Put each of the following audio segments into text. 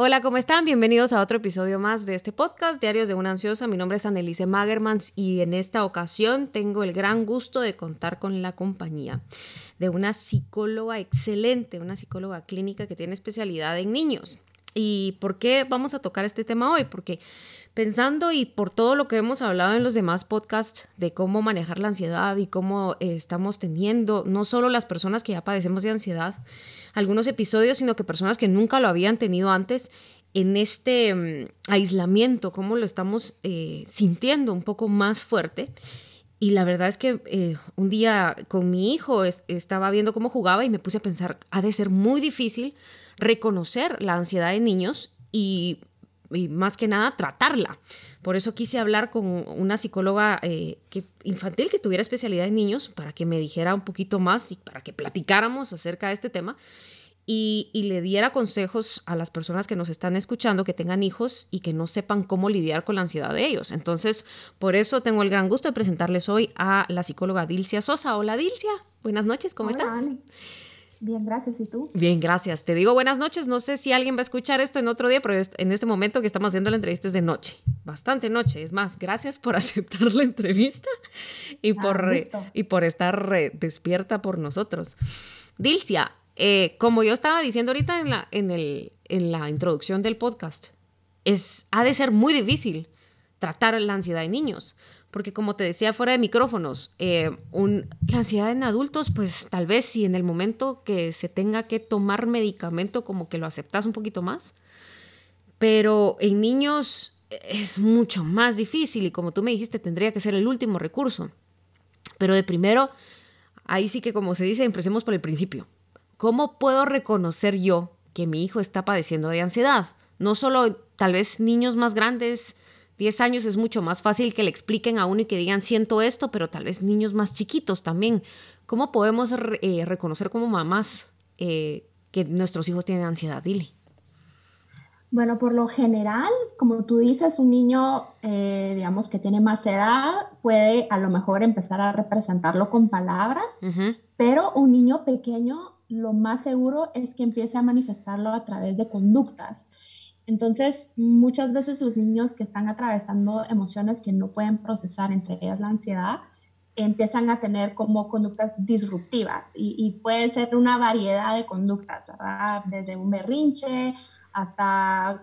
Hola, ¿cómo están? Bienvenidos a otro episodio más de este podcast, Diarios de una Ansiosa. Mi nombre es Annelise Magermans y en esta ocasión tengo el gran gusto de contar con la compañía de una psicóloga excelente, una psicóloga clínica que tiene especialidad en niños. ¿Y por qué vamos a tocar este tema hoy? Porque pensando y por todo lo que hemos hablado en los demás podcasts de cómo manejar la ansiedad y cómo eh, estamos teniendo, no solo las personas que ya padecemos de ansiedad, algunos episodios, sino que personas que nunca lo habían tenido antes en este mm, aislamiento, cómo lo estamos eh, sintiendo un poco más fuerte. Y la verdad es que eh, un día con mi hijo estaba viendo cómo jugaba y me puse a pensar, ha de ser muy difícil reconocer la ansiedad de niños y, más que nada tratarla. Por eso quise hablar con una psicóloga eh, que, infantil que tuviera especialidad en niños para que me dijera un poquito más y para que platicáramos acerca de este tema y, le diera consejos a las personas que nos están escuchando, que tengan hijos y que no sepan cómo lidiar con la ansiedad de ellos. Entonces, por eso tengo el gran gusto de presentarles hoy a la psicóloga Dilcia Sosa. Hola Dilcia, buenas noches, ¿cómo estás? Bien, gracias. ¿Y tú? Bien, gracias. Te digo buenas noches. No sé si alguien va a escuchar esto en otro día, pero en este momento que estamos haciendo la entrevista es de noche. Bastante noche. Es más, gracias por aceptar la entrevista y, ah, por, y por estar despierta por nosotros. Dilcia, eh, como yo estaba diciendo ahorita en la, en, el, en la introducción del podcast, es, ha de ser muy difícil tratar la ansiedad de niños. Porque como te decía fuera de micrófonos, eh, la ansiedad en adultos, pues tal vez si en el momento que se tenga que tomar medicamento, como que lo aceptas un poquito más. Pero en niños es mucho más difícil y como tú me dijiste, tendría que ser el último recurso. Pero de primero, ahí sí que como se dice, empecemos por el principio. ¿Cómo puedo reconocer yo que mi hijo está padeciendo de ansiedad? No solo tal vez niños más grandes, 10 años es mucho más fácil que le expliquen a uno y que digan siento esto, pero tal vez niños más chiquitos también. ¿Cómo podemos eh, reconocer como mamás eh, que nuestros hijos tienen ansiedad, Dili? Bueno, por lo general, como tú dices, un niño, eh, digamos, que tiene más edad puede a lo mejor empezar a representarlo con palabras, pero un niño pequeño lo más seguro es que empiece a manifestarlo a través de conductas. Entonces, muchas veces los niños que están atravesando emociones que no pueden procesar, entre ellas la ansiedad, empiezan a tener como conductas disruptivas y, puede ser una variedad de conductas, ¿verdad? Desde un berrinche hasta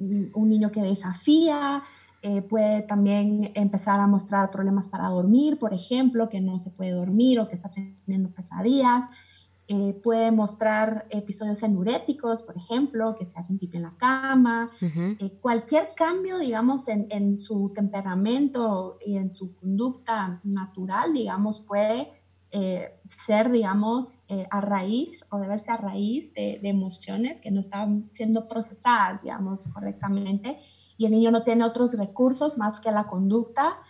un niño que desafía, eh, puede también empezar a mostrar problemas para dormir, por ejemplo, que no se puede dormir o que está teniendo pesadillas. Eh, puede mostrar episodios enuréticos, por ejemplo, que se hacen pipí en la cama. Eh, cualquier cambio, digamos, en, su temperamento y en su conducta natural, digamos, puede eh, ser, digamos, a raíz o deberse a raíz de, de, emociones que no están siendo procesadas, digamos, correctamente. Y el niño no tiene otros recursos más que la conducta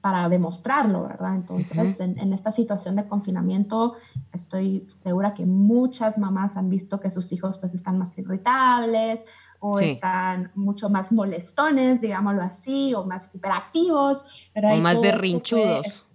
para demostrarlo, ¿verdad? Entonces, en, esta situación de confinamiento, estoy segura que muchas mamás han visto que sus hijos pues están más irritables o están mucho más molestones, digámoslo así, o más hiperactivos. o más berrinchudos.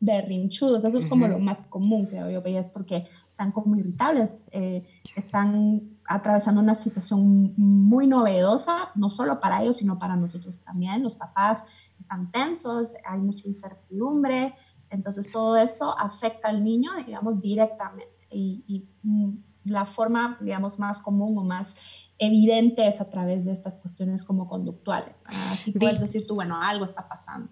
Berrinchudos, eso es como lo más común, creo yo, es porque están como irritables, eh, están atravesando una situación muy novedosa, no solo para ellos, sino para nosotros también, los papás están tensos, hay mucha incertidumbre, entonces todo eso afecta al niño, digamos, directamente. Y, mm, la forma, digamos, más común o más evidente es a través de estas cuestiones como conductuales. Así puedes decir tú, bueno, algo está pasando.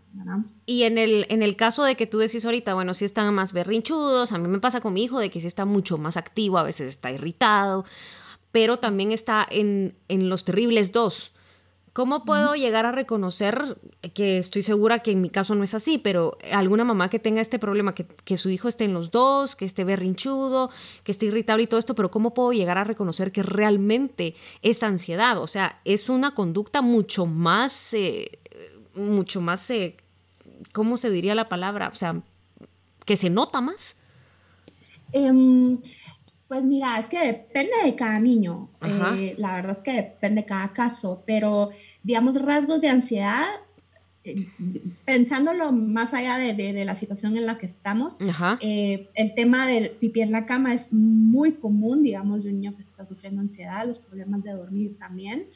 Y en el, en el caso de que tú decís ahorita, bueno, si están más berrinchudos, a mí me pasa con mi hijo de que si está mucho más activo, a veces está irritado, pero también está en, en los terribles dos ¿Cómo puedo llegar a reconocer que estoy segura que en mi caso no es así, pero alguna mamá que tenga este problema, que, su hijo esté en los dos, que esté berrinchudo, que esté irritable y todo esto, pero cómo puedo llegar a reconocer que realmente es ansiedad? O sea, es una conducta mucho más, eh, mucho más, eh, ¿cómo se diría la palabra? O sea, que se nota más. Em, pues mira, es que depende de cada niño. Eh, la verdad es que depende de cada caso, pero digamos rasgos de ansiedad pensándolo más allá de, la situación en la que estamos, eh, el tema del pipí en la cama es muy común, digamos, de un niño que está sufriendo ansiedad, los problemas de dormir también.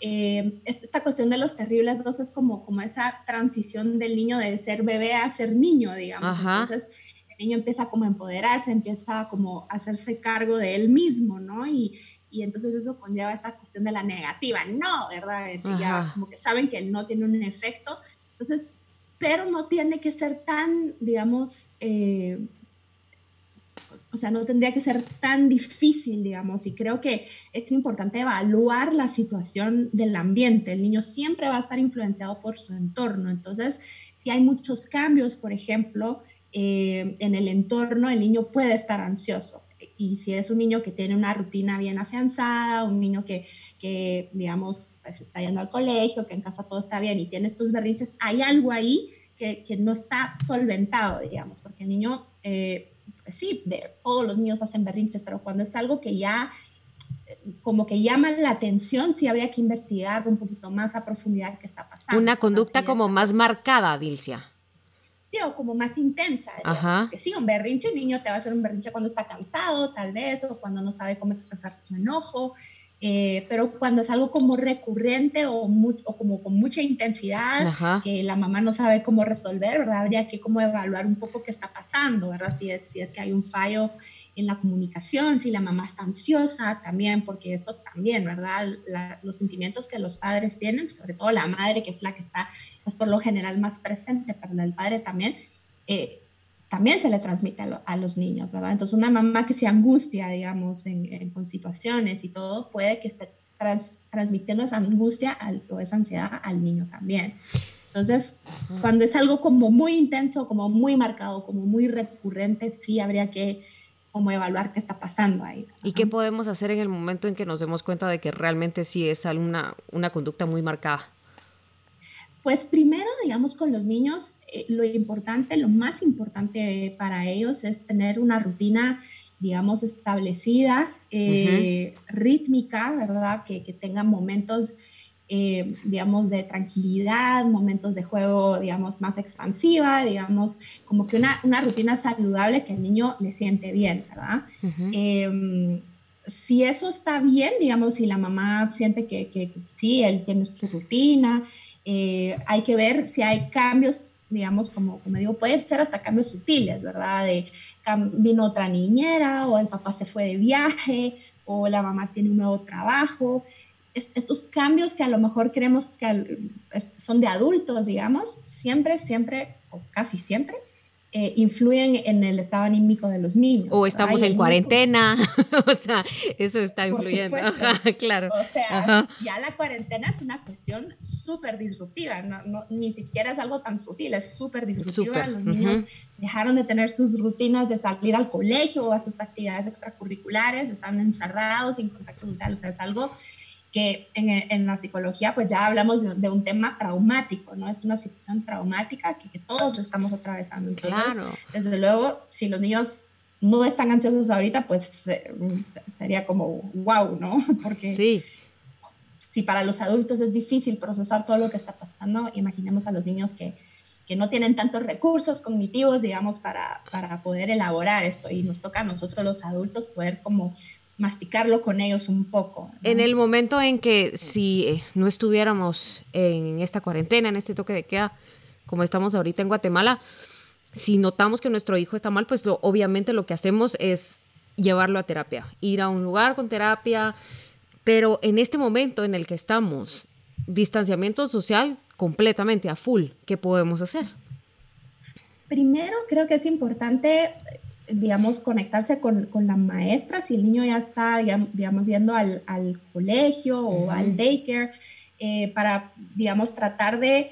Eh, esta cuestión de los terribles dos es como, como esa transición del niño de ser bebé a ser niño, digamos. Entonces, el niño empieza como a empoderarse, empieza como a hacerse cargo de él mismo, ¿no? Y, y entonces eso conlleva esta cuestión de la negativa, no, ¿verdad? Ya como que saben que no tiene un efecto, entonces, pero no tiene que ser tan, digamos, eh, o sea, no tendría que ser tan difícil, digamos, y creo que es importante evaluar la situación del ambiente. El niño siempre va a estar influenciado por su entorno, entonces, si hay muchos cambios, por ejemplo, eh, en el entorno, el niño puede estar ansioso. Y si es un niño que tiene una rutina bien afianzada, un niño que que, digamos, pues está yendo al colegio, que en casa todo está bien y tiene estos berrinches, hay algo ahí que, que no está solventado, digamos, porque el niño, eh, pues sí, de, todos los niños hacen berrinches, pero cuando es algo que ya como que llama la atención, sí habría que investigar un poquito más a profundidad qué está pasando. Una conducta como más marcada, Dilcia. Sí, o como más intensa. Ajá. Que sí, un berrinche, un niño te va a hacer un berrinche cuando está cansado, tal vez, o cuando no sabe cómo expresar su enojo. Eh, pero cuando es algo como recurrente o, como con mucha intensidad, que la mamá no sabe cómo resolver, ¿verdad? Habría que como evaluar un poco qué está pasando, ¿verdad? Si es, si es que hay un fallo en la comunicación, si la mamá está ansiosa también, porque eso también, ¿verdad? los sentimientos que los padres tienen, sobre todo la madre, que es la que está pues, por lo general más presente, pero el padre también, eh, también se le transmite a, los niños, ¿verdad? Entonces, una mamá que se angustia, digamos, en, con situaciones y todo, puede que esté transmitiendo esa angustia o esa ansiedad al niño también. Entonces, cuando es algo como muy intenso, como muy marcado, como muy recurrente, sí habría que como evaluar qué está pasando ahí. ¿Y qué podemos hacer en el momento en que nos demos cuenta de que realmente sí es alguna, una conducta muy marcada? Pues primero, digamos, con los niños, eh, lo importante, lo más importante para ellos es tener una rutina, digamos, establecida, eh, rítmica, ¿verdad? Que, que tengan momentos, eh, digamos, de tranquilidad, momentos de juego, digamos, más expansiva, digamos, como que una, una rutina saludable que el niño le siente bien, ¿verdad? Em, si eso está bien, digamos, si la mamá siente que, que, que sí, él tiene su rutina, hay que ver si hay cambios digamos, como, como digo, puede ser hasta cambios sutiles, ¿verdad? De vino otra niñera o el papá se fue de viaje o la mamá tiene un nuevo trabajo. estos cambios que a lo mejor creemos que son de adultos, digamos, siempre, siempre o casi siempre eh, influyen en el estado anímico de los niños. O estamos en cuarentena, o sea, eso está influyendo, claro. O sea, ya la cuarentena es una cuestión súper disruptiva, no, ni siquiera es algo tan sutil, es súper disruptiva. Los niños dejaron de tener sus rutinas de salir al colegio o a sus actividades extracurriculares, están encerrados, sin contacto social, o sea, es algo que en, en, la psicología pues ya hablamos de, un tema traumático, ¿no? Es una situación traumática que, todos estamos atravesando. claro. Desde luego, si los niños no están ansiosos ahorita, pues sería como wow, ¿no? Porque sí. Si para los adultos es difícil procesar todo lo que está pasando, imaginemos a los niños que, que no tienen tantos recursos cognitivos, digamos, para, para poder elaborar esto. Y nos toca a nosotros los adultos poder como masticarlo con ellos un poco. En el momento en que si eh, no estuviéramos en esta cuarentena, en este toque de queda, como estamos ahorita en Guatemala, si notamos que nuestro hijo está mal, pues lo, obviamente lo que hacemos es llevarlo a terapia, ir a un lugar con terapia, pero en este momento en el que estamos, distanciamiento social completamente a full, ¿qué podemos hacer? Primero creo que es importante digamos, conectarse con, con, la maestra, si el niño ya está, digamos, yendo al, al colegio o al daycare, eh, para, digamos, tratar de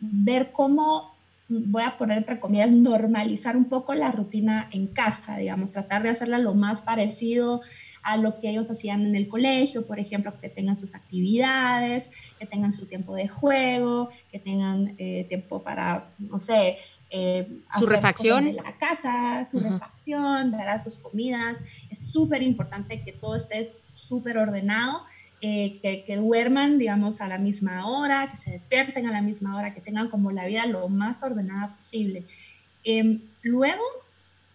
ver cómo, voy a poner entre comillas, normalizar un poco la rutina en casa, digamos, tratar de hacerla lo más parecido a lo que ellos hacían en el colegio, por ejemplo, que tengan sus actividades, que tengan su tiempo de juego, que tengan eh, tiempo para, no sé, eh, su refacción. De la casa, su refacción, sus comidas. Es súper importante que todo esté súper ordenado eh, que, que, duerman, digamos, a la misma hora, que se despierten a la misma hora, que tengan como la vida lo más ordenada posible. Em, luego,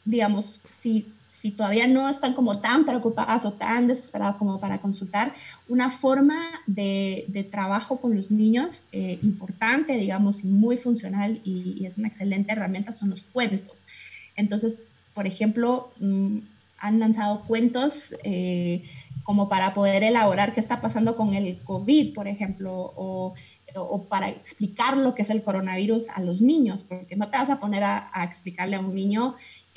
digamos, si, si todavía no están como tan preocupadas o tan desesperadas como para consultar, una forma de, de trabajo con los niños eh, importante, digamos, y muy funcional y, es una excelente herramienta son los cuentos. Entonces, por ejemplo, mm, han lanzado cuentos eh, como para poder elaborar qué está pasando con el COVID, por ejemplo, o, o, para explicar lo que es el coronavirus a los niños, porque no te vas a poner a, a explicarle a un niño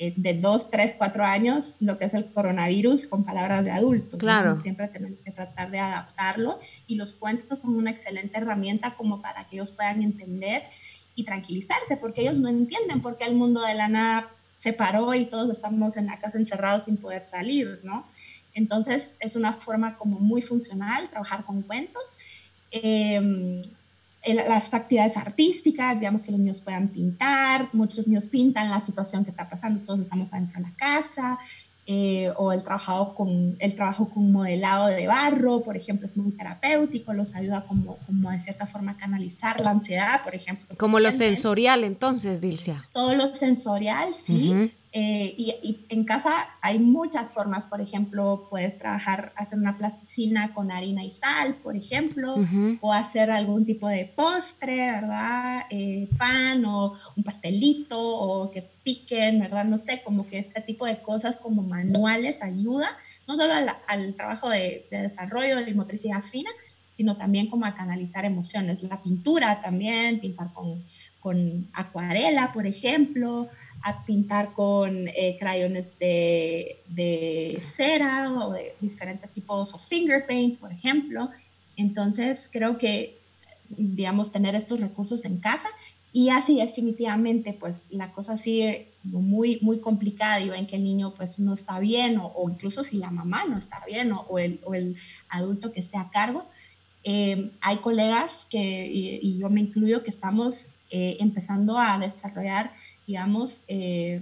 de 2, 3, 4 años lo que es el coronavirus con palabras de adultos. Claro. Siempre tenemos que tratar de adaptarlo y los cuentos son una excelente herramienta como para que ellos puedan entender y tranquilizarse, porque ellos no entienden por qué el mundo de la nada se paró y todos estamos en la casa encerrados sin poder salir, ¿no? Entonces es una forma como muy funcional trabajar con cuentos. Eh, las actividades artísticas, digamos que los niños puedan pintar, muchos niños pintan la situación que está pasando, todos estamos adentro de la casa, eh, o el trabajo, con, el trabajo con modelado de barro, por ejemplo, es muy terapéutico, los ayuda como, como de cierta forma a canalizar la ansiedad, por ejemplo. Como lo sensorial entonces, Dilcia. Todo lo sensorial, sí. Eh, y, en casa hay muchas formas, por ejemplo, puedes trabajar, hacer una plasticina con harina y sal, por ejemplo, o hacer algún tipo de postre, ¿verdad? Eh, pan o un pastelito o que piquen, ¿verdad? No sé, como que este tipo de cosas como manuales ayuda, no solo al, trabajo de, desarrollo de motricidad fina, sino también como a canalizar emociones. La pintura también, pintar con, con acuarela, por ejemplo, a pintar con eh, crayones de, de, cera o de diferentes tipos o finger paint, por ejemplo. Entonces, creo que, digamos, tener estos recursos en casa y así definitivamente, pues la cosa sigue muy, muy complicada y ven que el niño pues no está bien o, incluso si la mamá no está bien o, el, o el, adulto que esté a cargo. Eh, hay colegas que, y, yo me incluyo, que estamos eh, empezando a desarrollar digamos, eh,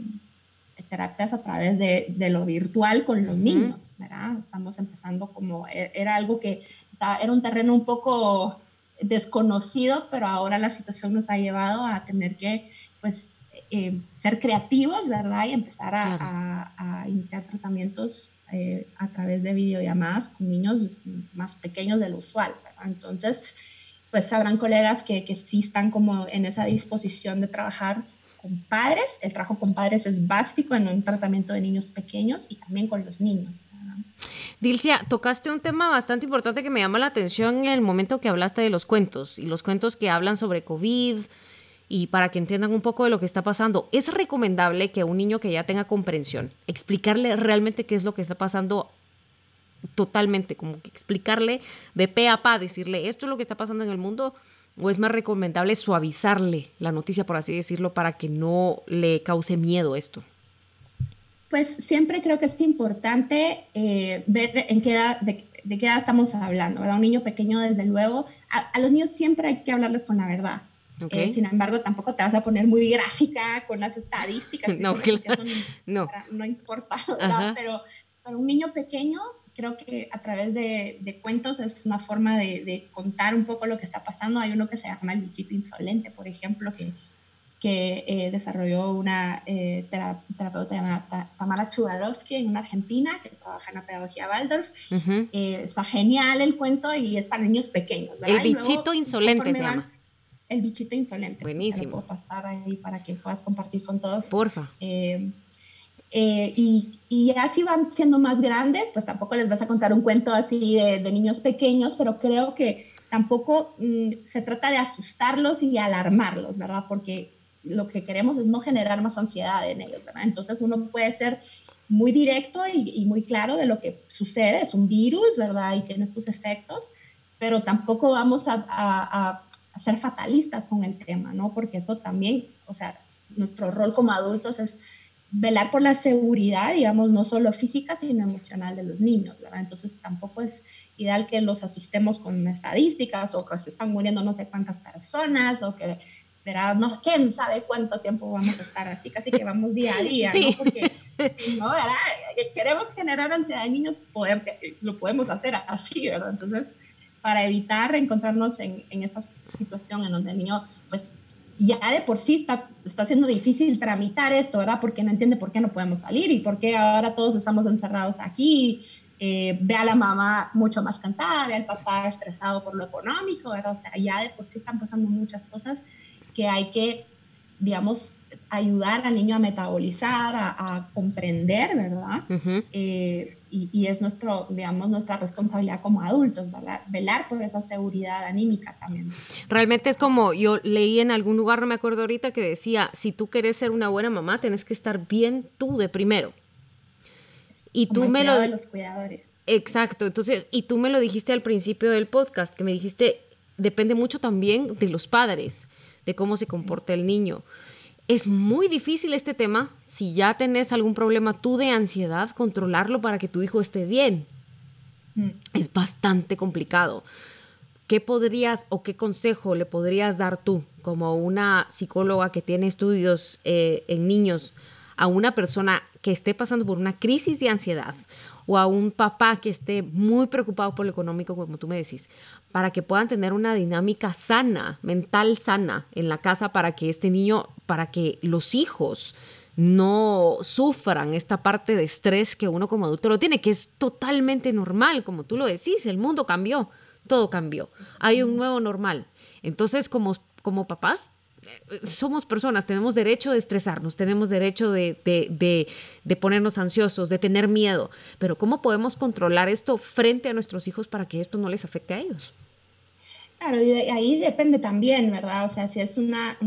terapias a través de, de, lo virtual con los niños, ¿verdad? Estamos empezando como, e, era algo que era un terreno un poco desconocido, pero ahora la situación nos ha llevado a tener que, pues, eh, ser creativos, ¿verdad? Y empezar a, a, iniciar tratamientos eh, a través de videollamadas con niños más pequeños de lo usual, ¿verdad? Entonces, pues habrán colegas que, que sí están como en esa disposición de trabajar con padres. El trabajo con padres es básico en un tratamiento de niños pequeños y también con los niños. Dilcia, tocaste un tema bastante importante que me llama la atención en el momento que hablaste de los cuentos y los cuentos que hablan sobre COVID y para que entiendan un poco de lo que está pasando. Es recomendable que un niño que ya tenga comprensión, explicarle realmente qué es lo que está pasando totalmente, como que explicarle de pe a pa, decirle esto es lo que está pasando en el mundo ¿O es más recomendable suavizarle la noticia, por así decirlo, para que no le cause miedo esto? Pues siempre creo que es importante eh, ver en qué edad, de, qué edad estamos hablando, ¿verdad? Un niño pequeño, desde luego, a, los niños siempre hay que hablarles con la verdad. Eh, sin embargo, tampoco te vas a poner muy gráfica con las estadísticas. no, claro. no. no importa, ¿verdad? Pero para un niño pequeño creo que a través de, cuentos es una forma de, contar un poco lo que está pasando. Hay uno que se llama El bichito insolente, por ejemplo, que, que eh, desarrolló una eh, terapeuta llamada Tamara Chubarovsky en una Argentina, que trabaja en la pedagogía Waldorf. Eh, está genial el cuento y es para niños pequeños. El bichito insolente se llama. El bichito insolente. Buenísimo. Puedo pasar ahí para que puedas compartir con todos. Porfa. Eh, y, y así van siendo más grandes, pues tampoco les vas a contar un cuento así de, de niños pequeños, pero creo que tampoco mm, se trata de asustarlos y alarmarlos, ¿verdad? Porque lo que queremos es no generar más ansiedad en ellos, ¿verdad? Entonces uno puede ser muy directo y, y muy claro de lo que sucede, es un virus, ¿verdad? Y tiene sus efectos, pero tampoco vamos a, a, a ser fatalistas con el tema, ¿no? Porque eso también, o sea, nuestro rol como adultos es velar por la seguridad, digamos, no solo física, sino emocional de los niños, ¿verdad? Entonces tampoco es ideal que los asustemos con estadísticas o que se están muriendo no sé cuántas personas o que ¿verdad? No, quién sabe cuánto tiempo vamos a estar así, casi que vamos día a día, ¿no? Porque, ¿no? ¿verdad? Queremos generar ansiedad de niños, poder, lo podemos hacer así, ¿verdad? Entonces, para evitar encontrarnos en, en esta situación en donde el niño, ya de por sí está, está siendo difícil tramitar esto, ¿verdad? Porque no entiende por qué no podemos salir y por qué ahora todos estamos encerrados aquí. Eh, ve a la mamá mucho más cansada, ve al papá estresado por lo económico, ¿verdad? O sea, ya de por sí están pasando muchas cosas que hay que, digamos, ayudar al niño a metabolizar, a, comprender, ¿verdad? Eh, y, es nuestro, digamos, nuestra responsabilidad como adultos, velar por esa seguridad anímica también. Realmente es como yo leí en algún lugar, no me acuerdo ahorita, que decía, si tú quieres ser una buena mamá, tienes que estar bien tú de primero. Y tú me lo... De los cuidadores. Exacto, entonces, y tú me lo dijiste al principio del podcast, que me dijiste, depende mucho también de los padres, de cómo se comporta el niño. Es muy difícil este tema. Si ya tenés algún problema tú de ansiedad, controlarlo para que tu hijo esté bien. Mm. Es bastante complicado. ¿Qué podrías o qué consejo le podrías dar tú como una psicóloga que tiene estudios eh, en niños a una persona que esté pasando por una crisis de ansiedad o a un papá que esté muy preocupado por lo económico, como tú me decís, para que puedan tener una dinámica sana, mental sana en la casa, para que este niño, para que los hijos no sufran esta parte de estrés que uno como adulto lo tiene, que es totalmente normal, como tú lo decís, el mundo cambió, todo cambió, hay un nuevo normal. Entonces, como, como papás, somos personas, tenemos derecho de estresarnos, tenemos derecho de, ponernos ansiosos, de tener miedo, pero ¿cómo podemos controlar esto frente a nuestros hijos para que esto no les afecte a ellos? Claro, ahí depende también, ¿verdad? O sea, si es una,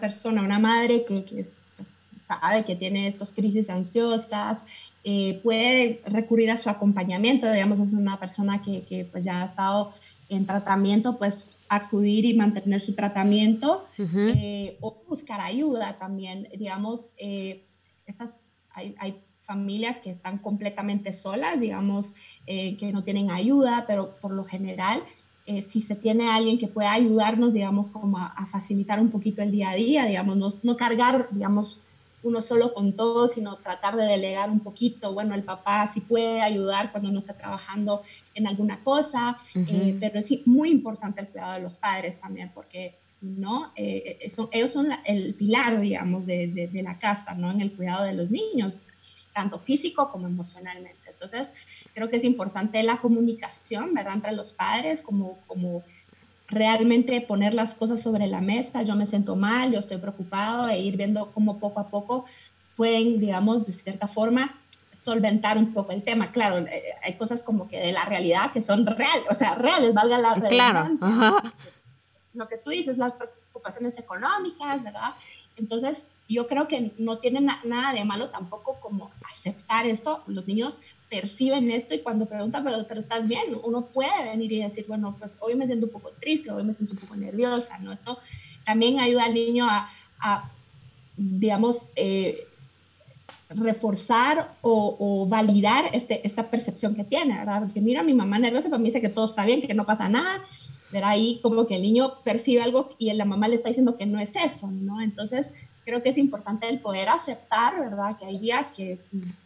persona, una madre que, pues, sabe que tiene estas crisis ansiosas, eh, puede recurrir a su acompañamiento, digamos, es una persona que, que pues ya ha estado en tratamiento, pues acudir y mantener su tratamiento eh, o buscar ayuda también. Digamos, eh, estas, hay, hay, familias que están completamente solas, digamos, eh, que no tienen ayuda, pero por lo general, si se tiene alguien que pueda ayudarnos, digamos, como a, facilitar un poquito el día a día, digamos, no, no cargar, digamos, uno solo con todo, sino tratar de delegar un poquito. Bueno, el papá sí puede ayudar cuando no está trabajando en alguna cosa, eh, pero es muy importante el cuidado de los padres también, porque si no, eh, eh, ellos son el pilar, digamos, de, de, la casa, ¿no? En el cuidado de los niños, tanto físico como emocionalmente. Entonces, creo que es importante la comunicación, ¿verdad? Entre los padres, como, como realmente poner las cosas sobre la mesa, yo me siento mal, yo estoy preocupado, e ir viendo cómo poco a poco pueden, digamos, de cierta forma, solventar un poco el tema. Claro, eh, hay cosas como que de la realidad que son reales, o sea, reales, valga la redundancia. Claro. Lo que tú dices, las preocupaciones económicas, ¿verdad? Entonces, yo creo que no tiene nada de malo tampoco como aceptar esto. Los niños perciben esto y cuando preguntan, pero, pero estás bien, uno puede venir y decir, bueno, pues hoy me siento un poco triste, hoy me siento un poco nerviosa, ¿no? Esto también ayuda al niño a, digamos, eh, reforzar o, o, validar este, esta percepción que tiene, ¿verdad? Porque mira, mi mamá nerviosa, para mí dice que todo está bien, que no pasa nada, ¿verdad? Ahí como que el niño percibe algo y la mamá le está diciendo que no es eso, ¿no? Entonces, creo que es importante el poder aceptar, ¿verdad? Que hay días que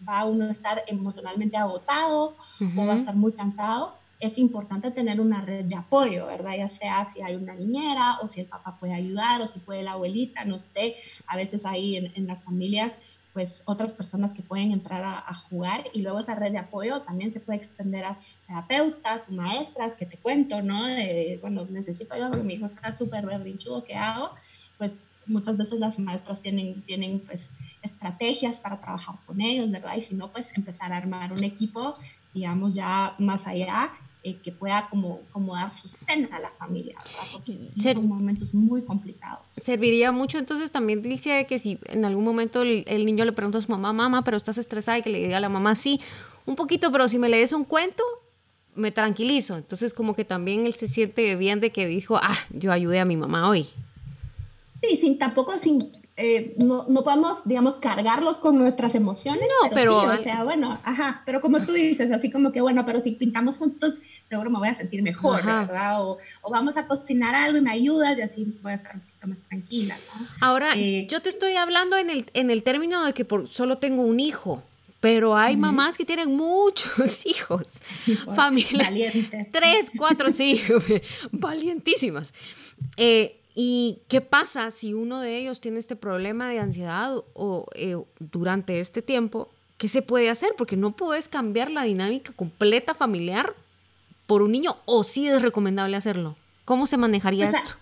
va uno a estar emocionalmente agotado o va a estar muy cansado. Es importante tener una red de apoyo, ¿verdad? Ya sea si hay una niñera o si el papá puede ayudar o si puede la abuelita, no sé. A veces hay en, las familias pues otras personas que pueden entrar a, jugar y luego esa red de apoyo también se puede extender a terapeutas maestras que te cuento, ¿no? De, bueno, necesito ayuda porque mi hijo está súper berrinchudo, ¿qué hago? Pues muchas veces las maestras tienen, tienen pues estrategias para trabajar con ellos, ¿verdad? Y si no, pues empezar a armar un equipo, digamos, ya más allá, eh, que pueda como, como dar sostén a la familia, ¿verdad? Porque son momentos muy complicados. Serviría mucho entonces también, dice que si en algún momento el, el, niño le pregunta a su mamá, mamá, pero estás estresada y que le diga a la mamá, sí, un poquito, pero si me lees un cuento, me tranquilizo. Entonces como que también él se siente bien de que dijo, ah, yo ayudé a mi mamá hoy. Sí, sin tampoco sin eh, no, no, podemos, digamos, cargarlos con nuestras emociones. No, pero, o sea, bueno, ajá, pero como tú dices, así como que, bueno, pero si pintamos juntos seguro me voy a sentir mejor, ¿verdad? O, vamos a cocinar algo y me ayudas y así voy a estar un poquito más tranquila, ¿no? Ahora, eh, yo te estoy hablando en el, en el término de que por, solo tengo un hijo. Pero hay mamás que tienen muchos hijos. Familia. Tres, cuatro, sí. valientísimas. Eh, ¿Y qué pasa si uno de ellos tiene este problema de ansiedad o eh, durante este tiempo? ¿Qué se puede hacer? Porque no puedes cambiar la dinámica completa familiar por un niño o sí es recomendable hacerlo. ¿Cómo se manejaría esto?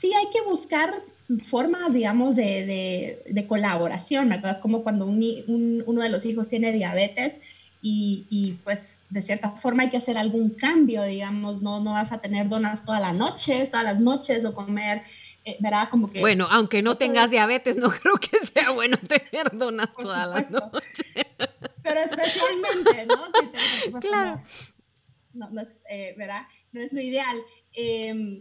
Sí hay que buscar formas, digamos, de, de, colaboración, ¿verdad? Como cuando un, uno de los hijos tiene diabetes y, y, pues de cierta forma hay que hacer algún cambio, digamos, no, no vas a tener donas todas las noches, todas las noches o comer, eh, ¿verdad? Como que... Bueno, aunque no tengas diabetes, no creo que sea bueno tener donas todas las noches. Pero especialmente, ¿no? claro. no, no es, eh, ¿verdad? No es lo ideal. Eh,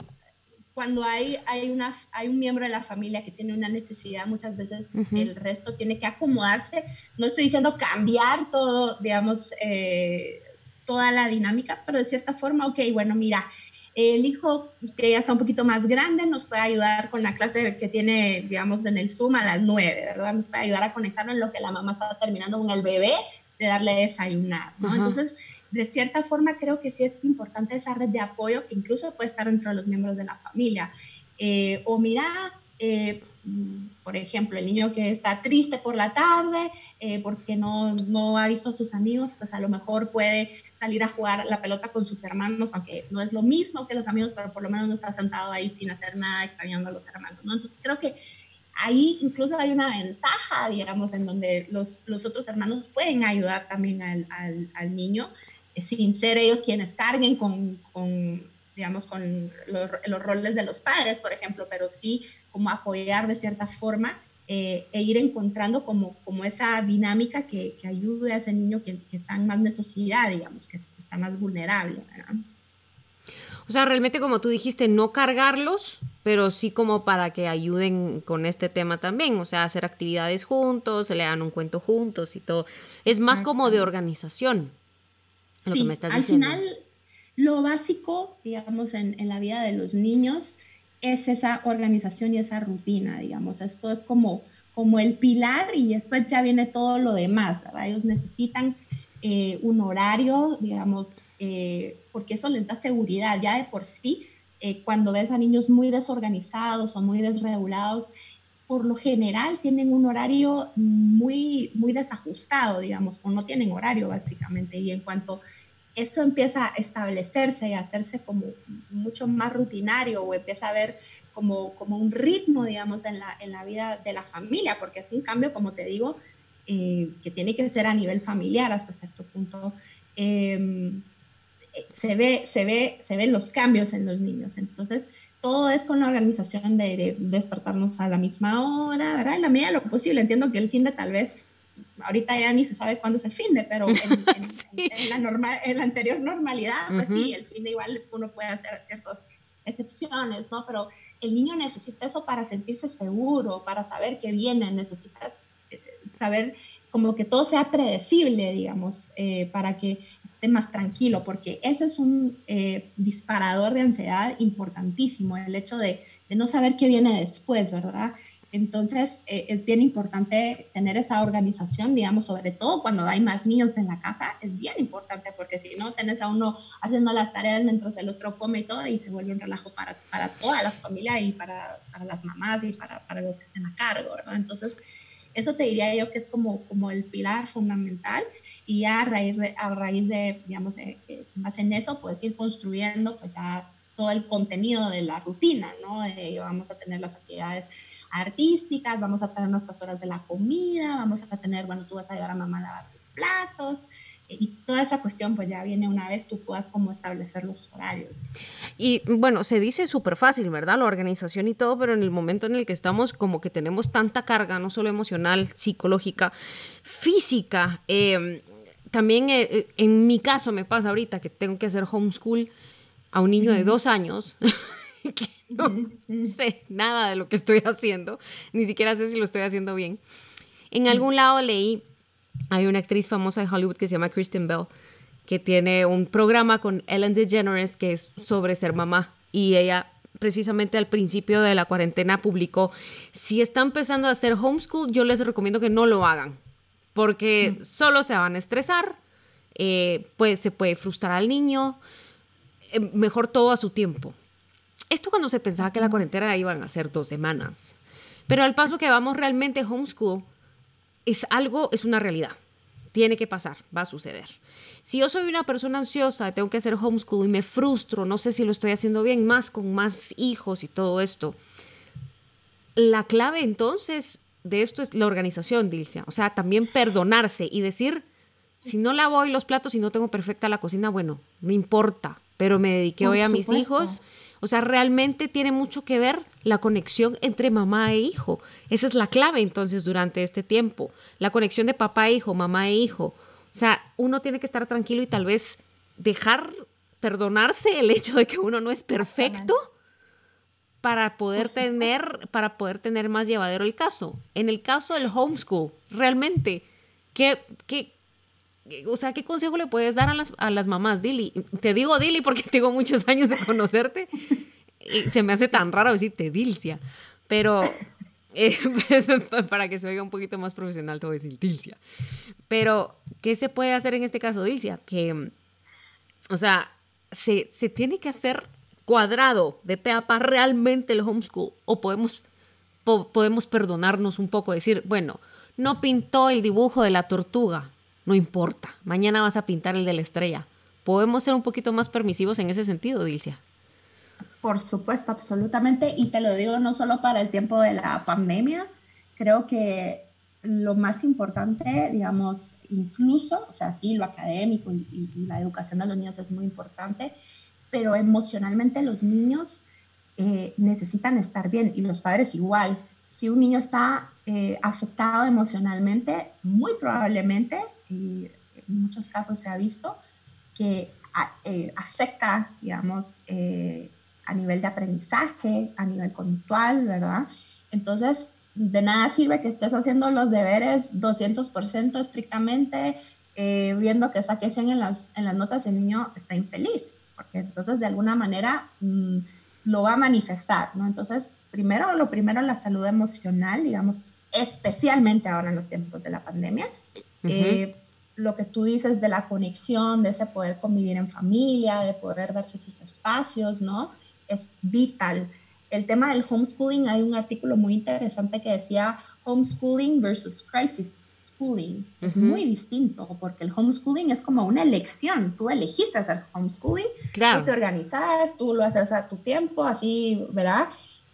cuando hay, hay, una, hay un miembro de la familia que tiene una necesidad, muchas veces el resto tiene que acomodarse. No estoy diciendo cambiar todo, digamos, eh, toda la dinámica, pero de cierta forma, ok, bueno, mira, el hijo que ya está un poquito más grande nos puede ayudar con la clase que tiene, digamos, en el Zoom a las 9, ¿verdad? Nos puede ayudar a conectarnos en lo que la mamá está terminando con el bebé, de darle desayunar, ¿no? Entonces, de cierta forma creo que sí es importante esa red de apoyo que incluso puede estar dentro de los miembros de la familia. Eh, o mira, eh, por ejemplo, el niño que está triste por la tarde eh, porque no, no ha visto a sus amigos, pues a lo mejor puede salir a jugar la pelota con sus hermanos, aunque no es lo mismo que los amigos, pero por lo menos no está sentado ahí sin hacer nada, extrañando a los hermanos, ¿no? Entonces creo que ahí incluso hay una ventaja, digamos, en donde los, los otros hermanos pueden ayudar también al, al, al niño sin ser ellos quienes carguen con, con digamos, con los, los, roles de los padres, por ejemplo, pero sí como apoyar de cierta forma eh, e ir encontrando como, como esa dinámica que, que ayude a ese niño que, que, está en más necesidad, digamos, que está más vulnerable. ¿verdad? O sea, realmente como tú dijiste, no cargarlos, pero sí como para que ayuden con este tema también, o sea, hacer actividades juntos, se le dan un cuento juntos y todo. Es más como de organización sí, Al final, lo básico, digamos, en, la vida de los niños es esa organización y esa rutina, digamos. Esto es como, como el pilar y después ya viene todo lo demás, ¿verdad? Ellos necesitan eh, un horario, digamos, eh, porque eso les da seguridad. Ya de por sí, eh, cuando ves a niños muy desorganizados o muy desregulados, por lo general tienen un horario muy, muy desajustado, digamos, o no tienen horario básicamente. Y en cuanto esto empieza a establecerse y a hacerse como mucho más rutinario o empieza a ver como, como un ritmo, digamos, en la, en la vida de la familia, porque es un cambio, como te digo, eh, que tiene que ser a nivel familiar hasta cierto punto. Em, se, ve, se, ve, se ven los cambios en los niños. Entonces, todo es con la organización de, despertarnos a la misma hora, ¿verdad? En la medida de lo posible. Entiendo que el fin de tal vez ahorita ya ni se sabe cuándo es el fin de, pero en, la, normal, en la anterior normalidad, pues sí, el fin de igual uno puede hacer ciertas excepciones, ¿no? Pero el niño necesita eso para sentirse seguro, para saber que viene, necesita eh, saber como que todo sea predecible, digamos, eh, para que esté más tranquilo, porque ese es un eh, disparador de ansiedad importantísimo, el hecho de, de no saber qué viene después, ¿verdad? Entonces, eh, es bien importante tener esa organización, digamos, sobre todo cuando hay más niños en la casa, es bien importante porque si no, tenés a uno haciendo las tareas mientras el otro come y todo y se vuelve un relajo para, para toda la familia y para, para las mamás y para, para, los que estén a cargo, ¿verdad? Entonces, eso te diría yo que es como, como el pilar fundamental y ya a raíz de, a raíz de digamos, más en eso, puedes ir construyendo pues ya todo el contenido de la rutina, ¿no? vamos a tener las actividades artísticas, vamos a tener nuestras horas de la comida, vamos a tener, bueno, tú vas a ayudar a mamá a lavar tus platos, eh, y toda esa cuestión pues ya viene una vez tú puedas como establecer los horarios. Y bueno, se dice súper fácil, ¿verdad? La organización y todo, pero en el momento en el que estamos como que tenemos tanta carga, no solo emocional, psicológica, física, em, también eh, eh, en mi caso me pasa ahorita que tengo que hacer homeschool a un niño de dos años. que no sé nada de lo que estoy haciendo, ni siquiera sé si lo estoy haciendo bien. En algún lado leí, hay una actriz famosa de Hollywood que se llama Kristen Bell, que tiene un programa con Ellen DeGeneres que es sobre ser mamá y ella precisamente al principio de la cuarentena publicó, si están empezando a hacer homeschool, yo les recomiendo que no lo hagan, porque mm. solo se van a estresar, eh, pues se puede frustrar al niño, eh, mejor todo a su tiempo. Esto cuando se pensaba que la cuarentena iban a ser dos semanas, pero al paso que vamos realmente homeschool, es algo, es una realidad. Tiene que pasar, va a suceder. Si yo soy una persona ansiosa, tengo que hacer homeschool y me frustro, no sé si lo estoy haciendo bien, más con más hijos y todo esto. La clave entonces de esto es la organización, Dilcia. O sea, también perdonarse y decir, si no lavo hoy los platos y no tengo perfecta la cocina, bueno, no importa, pero me dediqué hoy a mis hijos o sea, realmente tiene mucho que ver la conexión entre mamá e hijo. Esa es la clave entonces durante este tiempo. La conexión de papá e hijo, mamá e hijo. O sea, uno tiene que estar tranquilo y tal vez dejar perdonarse el hecho de que uno no es perfecto para poder tener para poder tener más llevadero el caso. En el caso del homeschool, realmente qué qué o sea, ¿qué consejo le puedes dar a las, a las mamás, Dili? Te digo Dili porque tengo muchos años de conocerte y se me hace tan raro decirte Dilcia, pero eh, para que se oiga un poquito más profesional te voy a decir Dilcia. Pero, ¿qué se puede hacer en este caso, Dilcia? Que, o sea, se, se tiene que hacer cuadrado de pe a pa realmente el homeschool o podemos, podemos perdonarnos un poco, decir, bueno, no pintó el dibujo de la tortuga, no importa, mañana vas a pintar el de la estrella. ¿Podemos ser un poquito más permisivos en ese sentido, Dilcia? Por supuesto, absolutamente. Y te lo digo no solo para el tiempo de la pandemia, creo que lo más importante, digamos, incluso, o sea, sí, lo académico y, la educación de los niños es muy importante, pero emocionalmente los niños eh, necesitan estar bien y los padres igual. Si un niño está eh, afectado emocionalmente, muy probablemente y en muchos casos se ha visto que eh, afecta, digamos, eh, a nivel de aprendizaje, a nivel conductual, ¿verdad? Entonces, de nada sirve que estés haciendo los deberes 200% estrictamente, eh, viendo que saques en las, en las notas, el niño está infeliz, porque entonces de alguna manera mm, lo va a manifestar, ¿no? Entonces, primero, lo primero, la salud emocional, digamos, especialmente ahora en los tiempos de la pandemia, eh, lo que tú dices de la conexión, de ese poder convivir en familia, de poder darse sus espacios, ¿no? Es vital. El tema del homeschooling, hay un artículo muy interesante que decía homeschooling versus crisis schooling. Es muy distinto porque el homeschooling es como una elección. Tú elegiste hacer homeschooling, tú te organizas, tú lo haces a tu tiempo, así, ¿verdad?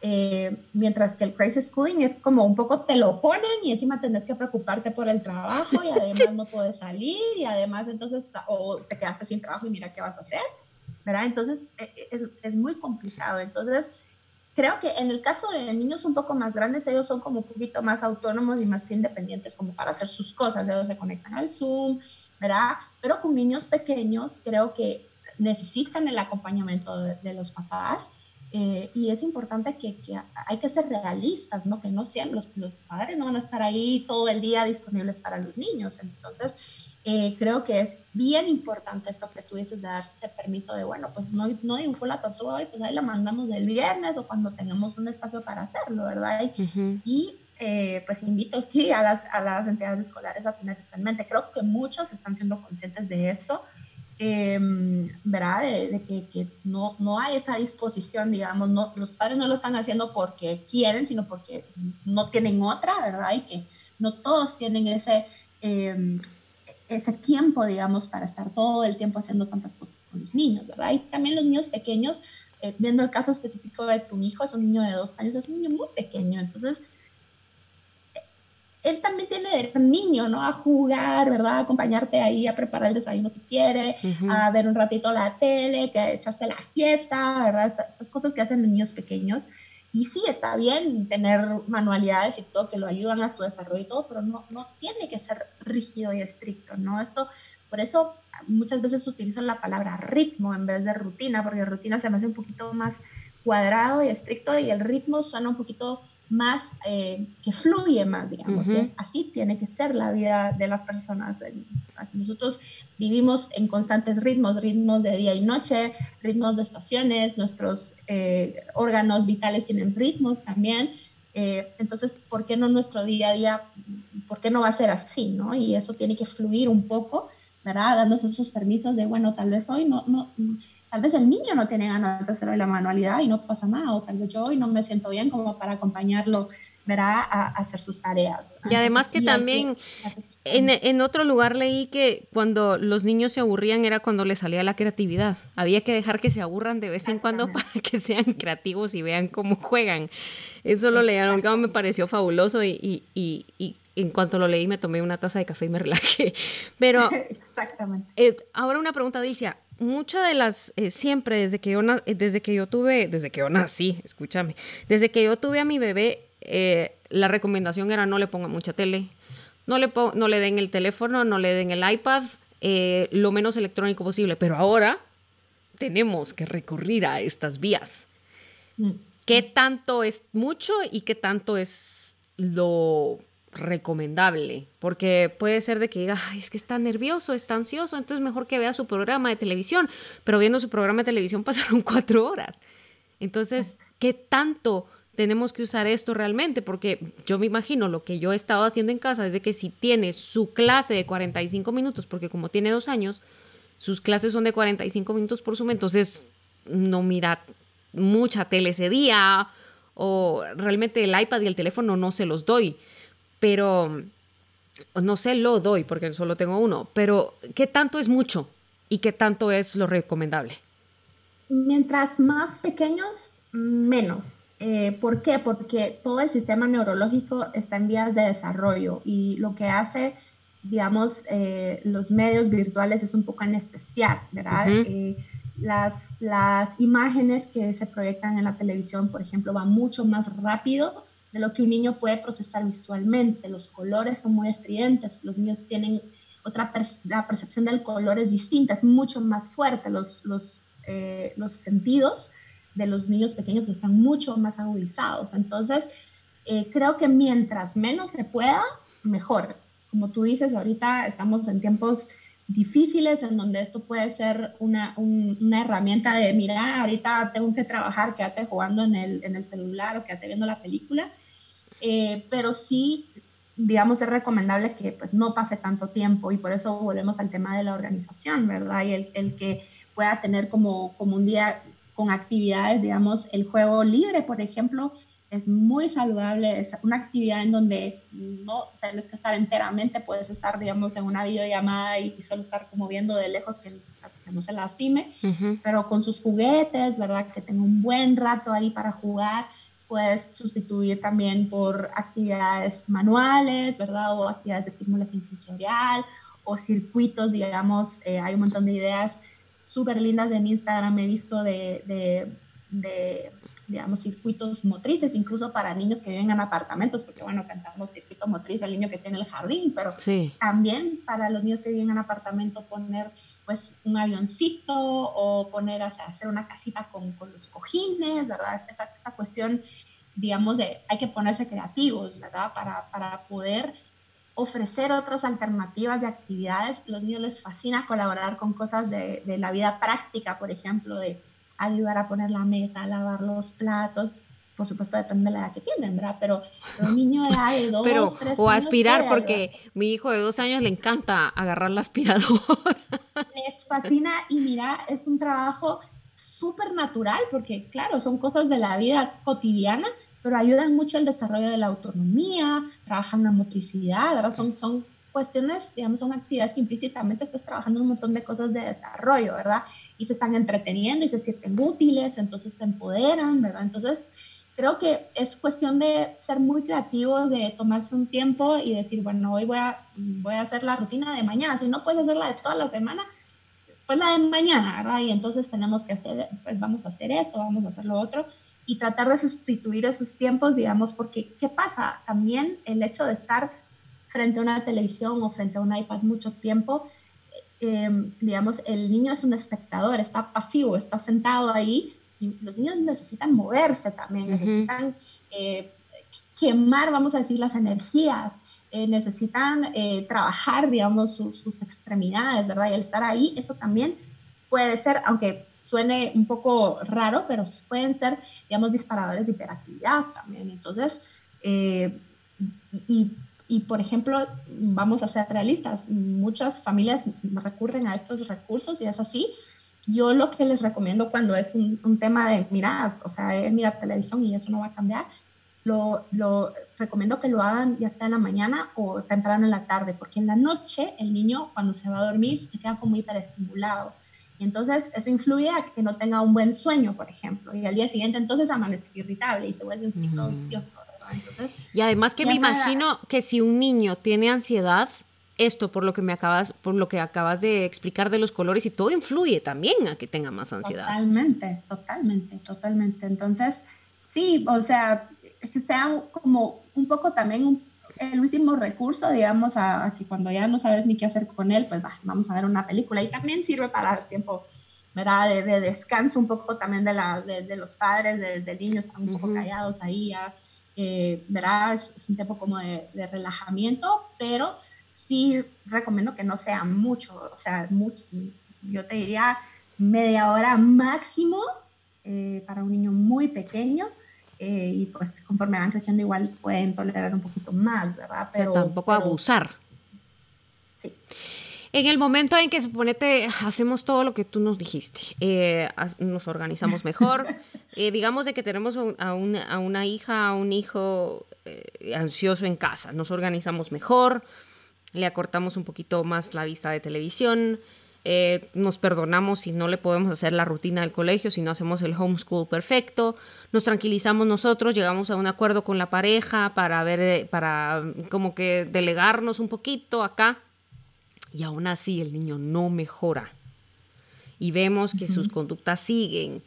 Eh, mientras que el crisis schooling es como un poco te lo ponen y encima tenés que preocuparte por el trabajo y además no puedes salir y además entonces o te quedaste sin trabajo y mira qué vas a hacer, ¿verdad? Entonces e, e, es, es muy complicado. Entonces creo que en el caso de niños un poco más grandes, ellos son como un poquito más autónomos y más independientes como para hacer sus cosas, ellos se conectan al Zoom, ¿verdad? Pero con niños pequeños creo que necesitan el acompañamiento de los papás eh, y es importante que, que, hay que ser realistas, ¿no? Que no siempre los, los, padres no van a estar ahí todo el día disponibles para los niños. Entonces, eh, creo que es bien importante esto que tú dices de darse permiso de, bueno, pues no, no dibujó la tortuga hoy, pues ahí la mandamos el viernes o cuando tengamos un espacio para hacerlo, ¿verdad? Y eh, pues invito sí, a, las, a las entidades escolares a tener esto en mente. Creo que muchos están siendo conscientes de eso eh, ¿verdad? De, que, no, no, hay esa disposición, digamos, no, los padres no lo están haciendo porque quieren, sino porque no tienen otra, ¿verdad? Y que no todos tienen ese, em, ese tiempo, digamos, para estar todo el tiempo haciendo tantas cosas con los niños, ¿verdad? Y también los niños pequeños, eh, viendo el caso específico de tu hijo, es un niño de dos años, es un niño muy pequeño, entonces él también tiene derecho, niño, ¿no? A jugar, ¿verdad? A acompañarte ahí a preparar el desayuno si quiere, a ver un ratito la tele, que echaste la siesta, ¿verdad? Estas, cosas que hacen los niños pequeños. Y sí, está bien tener manualidades y todo que lo ayudan a su desarrollo y todo, pero no, no tiene que ser rígido y estricto, ¿no? Esto, por eso muchas veces utilizan la palabra ritmo en vez de rutina, porque rutina se me hace un poquito más cuadrado y estricto y el ritmo suena un poquito más, eh, que fluye más, digamos. así tiene que ser la vida de las personas. Nosotros vivimos en constantes ritmos, ritmos de día y noche, ritmos de estaciones, nuestros eh, órganos vitales tienen ritmos también. Eh, entonces, ¿por qué no nuestro día a día, por qué no va a ser así, no? Y eso tiene que fluir un poco, ¿verdad? Darnos esos permisos de, bueno, tal vez hoy no, no, tal vez el niño no tiene ganas de hacer la manualidad y no pasa nada, o tal vez yo hoy no me siento bien como para acompañarlo ¿verdad? A, hacer sus tareas. Y además que también en, en, otro lugar leí que cuando los niños se aburrían era cuando les salía la creatividad. Había que dejar que se aburran de vez en cuando para que sean creativos y vean cómo juegan. Eso lo leyeron, me pareció fabuloso y, y, y, en cuanto lo leí me tomé una taza de café y me relajé. Pero Exactamente. Eh, ahora una pregunta, Dilcia. Muchas de las, eh, siempre desde que, yo desde que yo tuve, desde que yo nací, escúchame, desde que yo tuve a mi bebé, eh, la recomendación era no le ponga mucha tele, no le, no le den el teléfono, no le den el iPad, eh, lo menos electrónico posible. Pero ahora tenemos que recurrir a estas vías. Mm. ¿Qué tanto es mucho y qué tanto es lo recomendable? Porque puede ser de que diga, es que está nervioso, está ansioso, entonces mejor que vea su programa de televisión. Pero viendo su programa de televisión pasaron cuatro horas. Entonces, ¿qué tanto tenemos que usar esto realmente, porque yo me imagino lo que yo he estado haciendo en casa es de que si tiene su clase de 45 minutos, porque como tiene dos años, sus clases son de 45 minutos por Zoom, entonces no mira mucha tele ese día, o realmente el iPad y el teléfono no se los doy, pero no sé, lo doy porque solo tengo uno, pero ¿qué tanto es mucho y qué tanto es lo recomendable? Mientras más pequeños, menos eh, ¿Por qué? Porque todo el sistema neurológico está en vías de desarrollo y lo que hace, digamos, eh, los medios virtuales es un poco anestesiar, ¿verdad? Eh, las, las imágenes que se proyectan en la televisión, por ejemplo, van mucho más rápido de lo que un niño puede procesar visualmente. Los colores son muy estridentes, los niños tienen otra, la percepción del color es distinta, es mucho más fuerte, los, los, los sentidos de los niños pequeños están mucho más agudizados. Entonces, eh, creo que mientras menos se pueda, mejor. Como tú dices, ahorita estamos en tiempos difíciles en donde esto puede ser una, una, herramienta de, mira, ahorita tengo que trabajar, quédate jugando en el, en el celular o quédate viendo la película. Eh, pero sí, digamos, es recomendable que pues no pase tanto tiempo y por eso volvemos al tema de la organización, ¿verdad? Y el, el que pueda tener como, como un día con actividades, digamos, el juego libre, por ejemplo, es muy saludable, es una actividad en donde no tienes que estar enteramente, puedes estar, digamos, en una videollamada y, solo estar como viendo de lejos que, no se lastime, pero con sus juguetes, ¿verdad? Que tenga un buen rato ahí para jugar, puedes sustituir también por actividades manuales, ¿verdad? O actividades de estimulación sensorial o circuitos, digamos, eh, hay un montón de ideas súper lindas en Instagram he visto de, de, digamos, circuitos motrices, incluso para niños que viven en apartamentos, porque bueno, cantamos circuito motriz al niño que tiene el jardín, pero también para los niños que viven en apartamento poner pues un avioncito o poner, o hacer una casita con, con los cojines, ¿verdad? Esta, esta, cuestión, digamos, de hay que ponerse creativos, ¿verdad? Para, para poder ofrecer otras alternativas de actividades. Los niños les fascina colaborar con cosas de, de, la vida práctica, por ejemplo, de ayudar a poner la mesa, lavar los platos. Por supuesto, depende de la edad que tienen, ¿verdad? Pero un niño de dos, Pero, tres O aspirar, porque mi hijo de dos años le encanta agarrar la aspiradora. Les fascina y mira, es un trabajo súper natural, porque claro, son cosas de la vida cotidiana, pero ayudan mucho al desarrollo de la autonomía, trabajan la motricidad, ¿verdad? Son, son cuestiones, digamos, son actividades que implícitamente estás trabajando un montón de cosas de desarrollo, ¿verdad? Y se están entreteniendo y se sienten útiles, entonces se empoderan, ¿verdad? Entonces, creo que es cuestión de ser muy creativos, de tomarse un tiempo y decir, bueno, hoy voy a, voy a hacer la rutina de mañana, si no puedes hacer la de toda la semana, pues la de mañana, ¿verdad? Y entonces tenemos que hacer, pues vamos a hacer esto, vamos a hacer lo otro, y tratar de sustituir esos tiempos, digamos, porque ¿qué pasa? También el hecho de estar frente a una televisión o frente a un iPad mucho tiempo, eh, digamos, el niño es un espectador, está pasivo, está sentado ahí los niños necesitan moverse también, necesitan eh, quemar, vamos a decir, las energías, eh, necesitan eh, trabajar, digamos, sus extremidades, ¿verdad? Y el estar ahí, eso también puede ser, aunque suene un poco raro, pero pueden ser, digamos, disparadores de hiperactividad también. Entonces, eh, y, y, por ejemplo, vamos a ser realistas, muchas familias recurren a estos recursos y es así. Yo lo que les recomiendo cuando es un, un tema de, mira, o sea, mira televisión y eso no va a cambiar, lo, lo, recomiendo que lo hagan ya sea en la mañana o temprano en la tarde, porque en la noche el niño cuando se va a dormir se queda como hiperestimulado. Y entonces eso influye a que no tenga un buen sueño, por ejemplo, y al día siguiente entonces amanece irritable y se vuelve un ciclo vicioso. Entonces, y además que me imagino que si un niño tiene ansiedad, esto por lo que me acabas, por lo que acabas de explicar de los colores y todo influye también a que tenga más ansiedad. Totalmente, totalmente, totalmente. Entonces, sí, o sea, que sea como un poco también el último recurso, digamos, a, que cuando ya no sabes ni qué hacer con él, pues vamos a ver una película. Y también sirve para el tiempo, ¿verdad? De, descanso un poco también de, la, de, los padres, de, niños, están un poco callados ahí, ya, eh, ¿verdad? Es, un tiempo como de, relajamiento, pero sí recomiendo que no sea mucho, o sea, mucho, yo te diría media hora máximo eh, para un niño muy pequeño eh, y pues conforme van creciendo igual pueden tolerar un poquito más, ¿verdad? Pero tampoco abusar. Sí. En el momento en que suponete hacemos todo lo que tú nos dijiste, eh, nos organizamos mejor, eh, digamos de que tenemos a una, a una hija, a un hijo ansioso en casa, nos organizamos mejor, le acortamos un poquito más la vista de televisión, eh, nos perdonamos si no le podemos hacer la rutina del colegio, si no hacemos el homeschool perfecto, nos tranquilizamos nosotros, llegamos a un acuerdo con la pareja para ver, eh, para como que delegarnos un poquito acá, y aún así el niño no mejora. Y vemos que sus conductas siguen,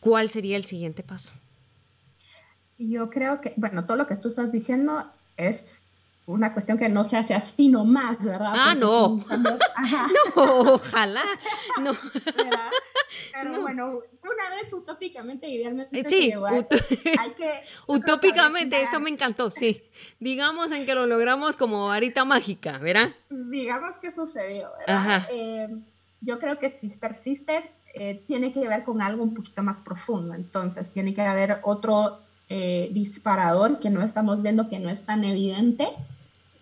¿cuál sería el siguiente paso? Yo creo que, bueno, todo lo que tú estás diciendo es una cuestión que no se hace así nomás, ¿verdad? Ah, no. no, ojalá. No. Pero bueno, una vez utópicamente, idealmente. Sí, hay que, utópicamente, eso me encantó, sí. Digamos en que lo logramos como varita mágica, ¿verdad? Digamos que sucedió, ¿verdad? Eh, yo creo que si persiste, eh, tiene que ver con algo un poquito más profundo. Entonces, tiene que haber otro eh, disparador que no estamos viendo, que no es tan evidente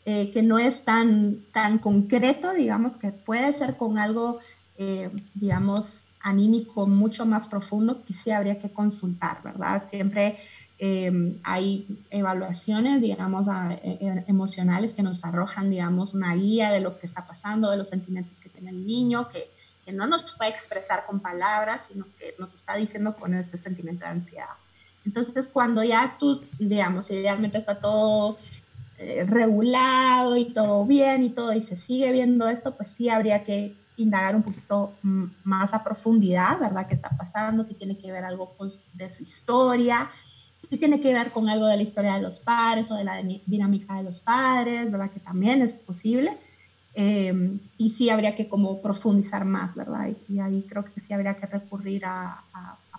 eh, que no es tan, tan concreto, digamos, que puede ser con algo, eh, digamos, anímico mucho más profundo, que sí habría que consultar, ¿verdad? Siempre em, hay evaluaciones, digamos, e, e, emocionales que nos arrojan, digamos, una guía de lo que está pasando, de los sentimientos que tiene el niño, que, que no nos puede expresar con palabras, sino que nos está diciendo con este sentimiento de ansiedad. Entonces, cuando ya tú, digamos, idealmente está todo eh, regulado y todo bien y todo, y se sigue viendo esto, pues sí habría que indagar un poquito más a profundidad, ¿verdad? ¿Qué está pasando? Si tiene que ver algo de su historia, si tiene que ver con algo de la historia de los padres o de la dinámica de los padres, ¿verdad? Que también es posible. Em, y sí habría que como profundizar más, ¿verdad? Y, ahí creo que sí habría que recurrir a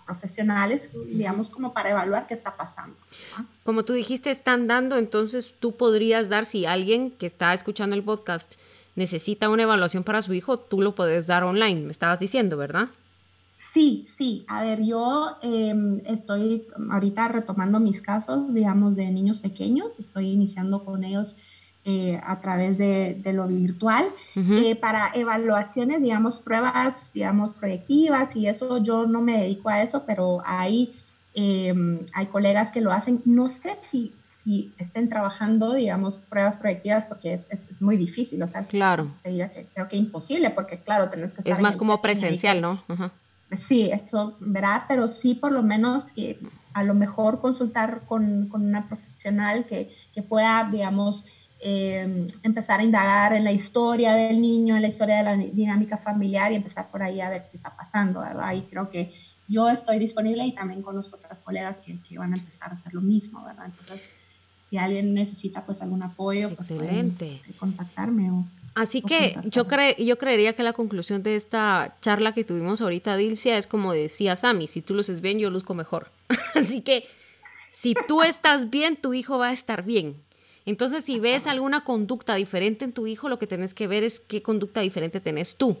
profesionales, digamos, como para evaluar qué está pasando. Como tú dijiste, están dando, entonces tú podrías dar, si alguien que está escuchando el podcast necesita una evaluación para su hijo, tú lo puedes dar online, me estabas diciendo, ¿verdad? Sí, sí. A ver, yo em, estoy ahorita retomando mis casos, digamos, de niños pequeños, estoy iniciando con ellos eh, a través de, lo virtual eh, para evaluaciones, digamos, pruebas, digamos, proyectivas y eso yo no me dedico a eso, pero hay, em, hay colegas que lo hacen. No sé si, si estén trabajando, digamos, pruebas proyectivas porque es, es, muy difícil, o sea, claro. creo que imposible porque, claro, tenés que estar... Es más como presencial, ¿no? Sí, esto, ¿verdad? Pero sí, por lo menos, a lo mejor consultar con, con una profesional que, que pueda, digamos, Em, empezar a indagar en la historia del niño, en la historia de la dinámica familiar y empezar por ahí a ver qué está pasando, ¿verdad? Y creo que yo estoy disponible y también conozco otras colegas que, que van a empezar a hacer lo mismo, ¿verdad? Entonces, si alguien necesita pues algún apoyo, pues Excelente. contactarme o... Así que yo, cre yo creería que la conclusión de esta charla que tuvimos ahorita, Dilcia, es como decía Sami, si tú luces bien, yo luzco mejor. Así que Si tú estás bien, tu hijo va a estar bien. Entonces, si ves alguna conducta diferente en tu hijo, lo que tenés que ver es qué conducta diferente tenés tú.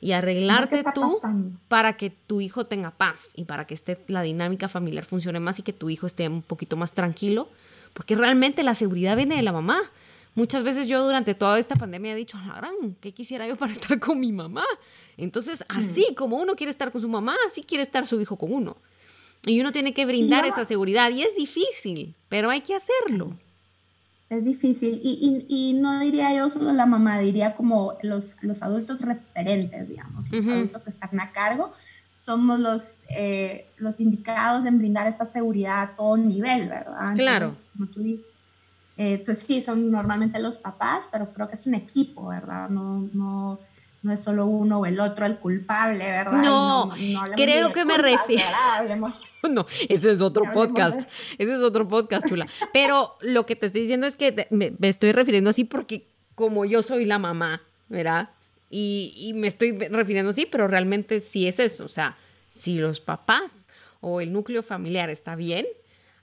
Y arreglarte tú para que tu hijo tenga paz y para que esté, la dinámica familiar funcione más y que tu hijo esté un poquito más tranquilo. Porque realmente la seguridad viene de la mamá. Muchas veces yo durante toda esta pandemia he dicho, la gran, ¿qué quisiera yo para estar con mi mamá? Entonces, así como uno quiere estar con su mamá, así quiere estar su hijo con uno. Y uno tiene que brindar esa seguridad y es difícil, pero hay que hacerlo. Es difícil. Y, y, no diría yo solo la mamá, diría como los, los adultos referentes, digamos, los adultos que están a cargo, somos los, eh, los indicados en brindar esta seguridad a todo nivel, ¿verdad? claro. Como tú dices, eh, pues sí, son normalmente los papás, pero creo que es un equipo, ¿verdad? No, no, no es solo uno o el otro el culpable, ¿verdad? No, creo que me refiero. no, ese es otro podcast. Ese es otro podcast, chula. Pero lo que te estoy diciendo es que me, estoy refiriendo así porque como yo soy la mamá, ¿verdad? Y, y, me estoy refiriendo así, pero realmente sí es eso. O sea, si los papás o el núcleo familiar está bien,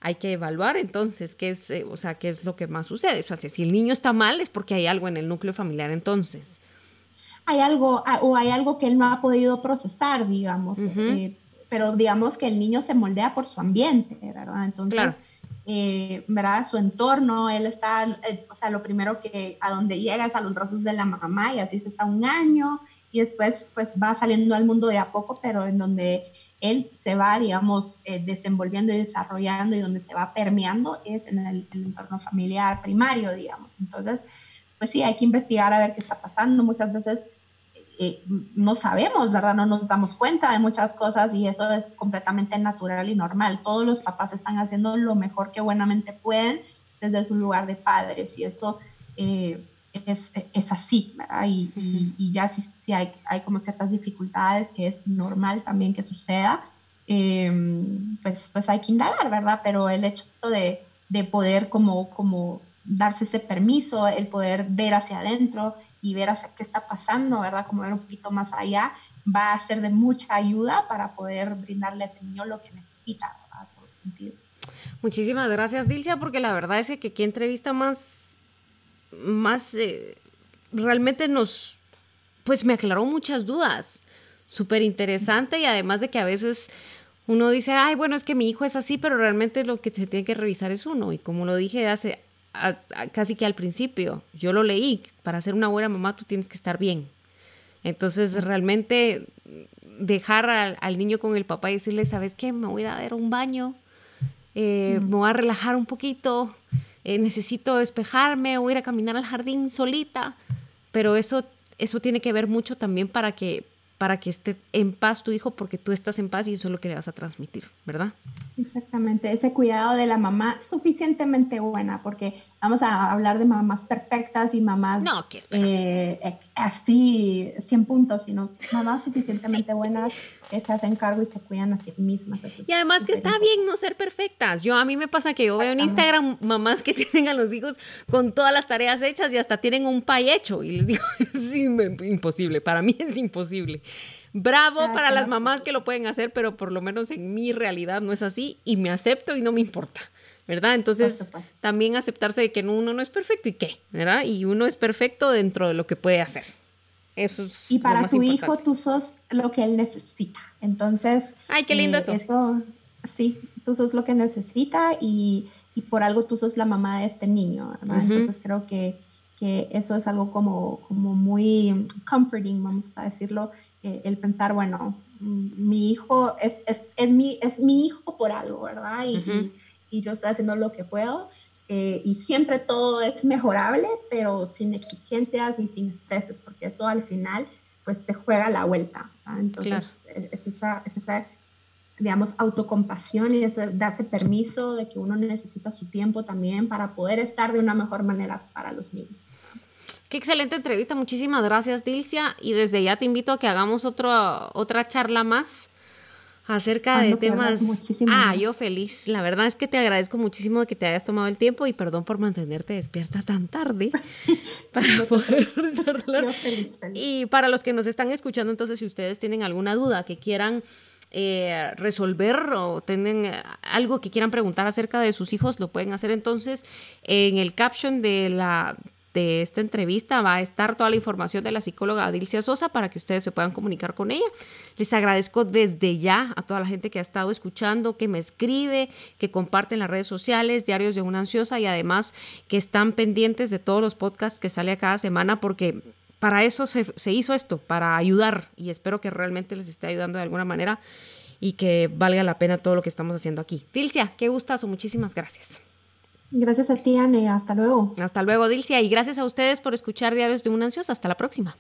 hay que evaluar entonces qué es, eh, o sea, qué es lo que más sucede. O sea, si el niño está mal es porque hay algo en el núcleo familiar entonces hay algo o hay algo que él no ha podido procesar, digamos, eh, pero digamos que el niño se moldea por su ambiente, ¿verdad? Entonces, eh, ¿verdad? Su entorno, él está, eh, o sea, lo primero que a donde llega es a los brazos de la mamá y así se está un año y después pues va saliendo al mundo de a poco, pero en donde él se va, digamos, desenvolviendo y desarrollando y donde se va permeando es en el, el entorno familiar primario, digamos. Entonces, pues sí, hay que investigar a ver qué está pasando. Muchas veces eh, no sabemos, ¿verdad? No nos damos cuenta de muchas cosas y eso es completamente natural y normal. Todos los papás están haciendo lo mejor que buenamente pueden desde su lugar de padres y eso eh, es, es, así, ¿verdad? Y, y, ya si, si hay, hay, como ciertas dificultades que es normal también que suceda, em, pues, pues hay que indagar, ¿verdad? Pero el hecho de, de poder como, como darse ese permiso, el poder ver hacia adentro y ver hacia qué está pasando, ¿verdad? Como ver un poquito más allá, va a ser de mucha ayuda para poder brindarle a ese niño lo que necesita, a todo sentido. Muchísimas gracias, Dilcia, porque la verdad es que qué entrevista más, más, eh, realmente nos, pues me aclaró muchas dudas, súper interesante y además de que a veces uno dice, ay, bueno, es que mi hijo es así, pero realmente lo que se tiene que revisar es uno. Y como lo dije hace casi que al principio. Yo lo leí, para ser una buena mamá tú tienes que estar bien. Entonces realmente dejar al, niño con el papá y decirle, ¿sabes qué? Me voy a dar un baño, eh, me voy a relajar un poquito, eh, necesito despejarme, voy a ir a caminar al jardín solita. Pero eso, eso tiene que ver mucho también para que, para que esté en paz tu hijo porque tú estás en paz y eso es lo que le vas a transmitir, ¿verdad? Exactamente, ese cuidado de la mamá suficientemente buena, porque vamos a hablar de mamás perfectas y mamás no, ¿qué eh, así 100 puntos, sino mamás suficientemente buenas que se hacen cargo y se cuidan a sí mismas. y además que está bien no ser perfectas. Yo a mí me pasa que yo veo en Instagram mamás que tienen a los hijos con todas las tareas hechas y hasta tienen un pay hecho y les digo, es imposible, para mí es imposible. Bravo para las mamás que lo pueden hacer, pero por lo menos en mi realidad no es así y me acepto y no me importa. ¿Verdad? Entonces, también aceptarse de que uno no es perfecto y qué, ¿verdad? Y uno es perfecto dentro de lo que puede hacer. Eso es Y para tu hijo tú sos lo que él necesita. Entonces, ay, qué lindo eh, eso. eso. Sí, tú sos lo que necesita y, y, por algo tú sos la mamá de este niño, ¿verdad? Entonces, creo que, que, eso es algo como, como muy comforting, vamos a decirlo, eh, el pensar, bueno, mm, mi hijo es, es, es, mi, es mi hijo por algo, ¿verdad? y y yo estoy haciendo lo que puedo. Eh, y siempre todo es mejorable, pero sin exigencias y sin estreses, porque eso al final pues te juega la vuelta. Entonces es, esa, es esa, digamos, autocompasión y ese darse permiso de que uno necesita su tiempo también para poder estar de una mejor manera para los niños. Qué excelente entrevista, muchísimas gracias Dilcia y desde ya te invito a que hagamos otro, otra charla más acerca de temas. Ah, yo feliz. La verdad es que te agradezco muchísimo de que te hayas tomado el tiempo y perdón por mantenerte despierta tan tarde para poder charlar. Y para los que nos están escuchando, entonces, si ustedes tienen alguna duda que quieran eh, resolver o tienen eh, algo que quieran preguntar acerca de sus hijos, lo pueden hacer entonces en el caption de la de esta entrevista va a estar toda la información de la psicóloga Adilcia Sosa para que ustedes se puedan comunicar con ella. Les agradezco desde ya a toda la gente que ha estado escuchando, que me escribe, que comparte en las redes sociales, Diarios de una Ansiosa y además que están pendientes de todos los podcasts que sale cada semana porque para eso se, se hizo esto, para ayudar y espero que realmente les esté ayudando de alguna manera y que valga la pena todo lo que estamos haciendo aquí. Dilcia, qué gustazo, muchísimas gracias. Gracias a ti, Anne. Hasta luego. Hasta luego, Dilcia. Y gracias a ustedes por escuchar Diarios de una Ansiosa. Hasta la próxima.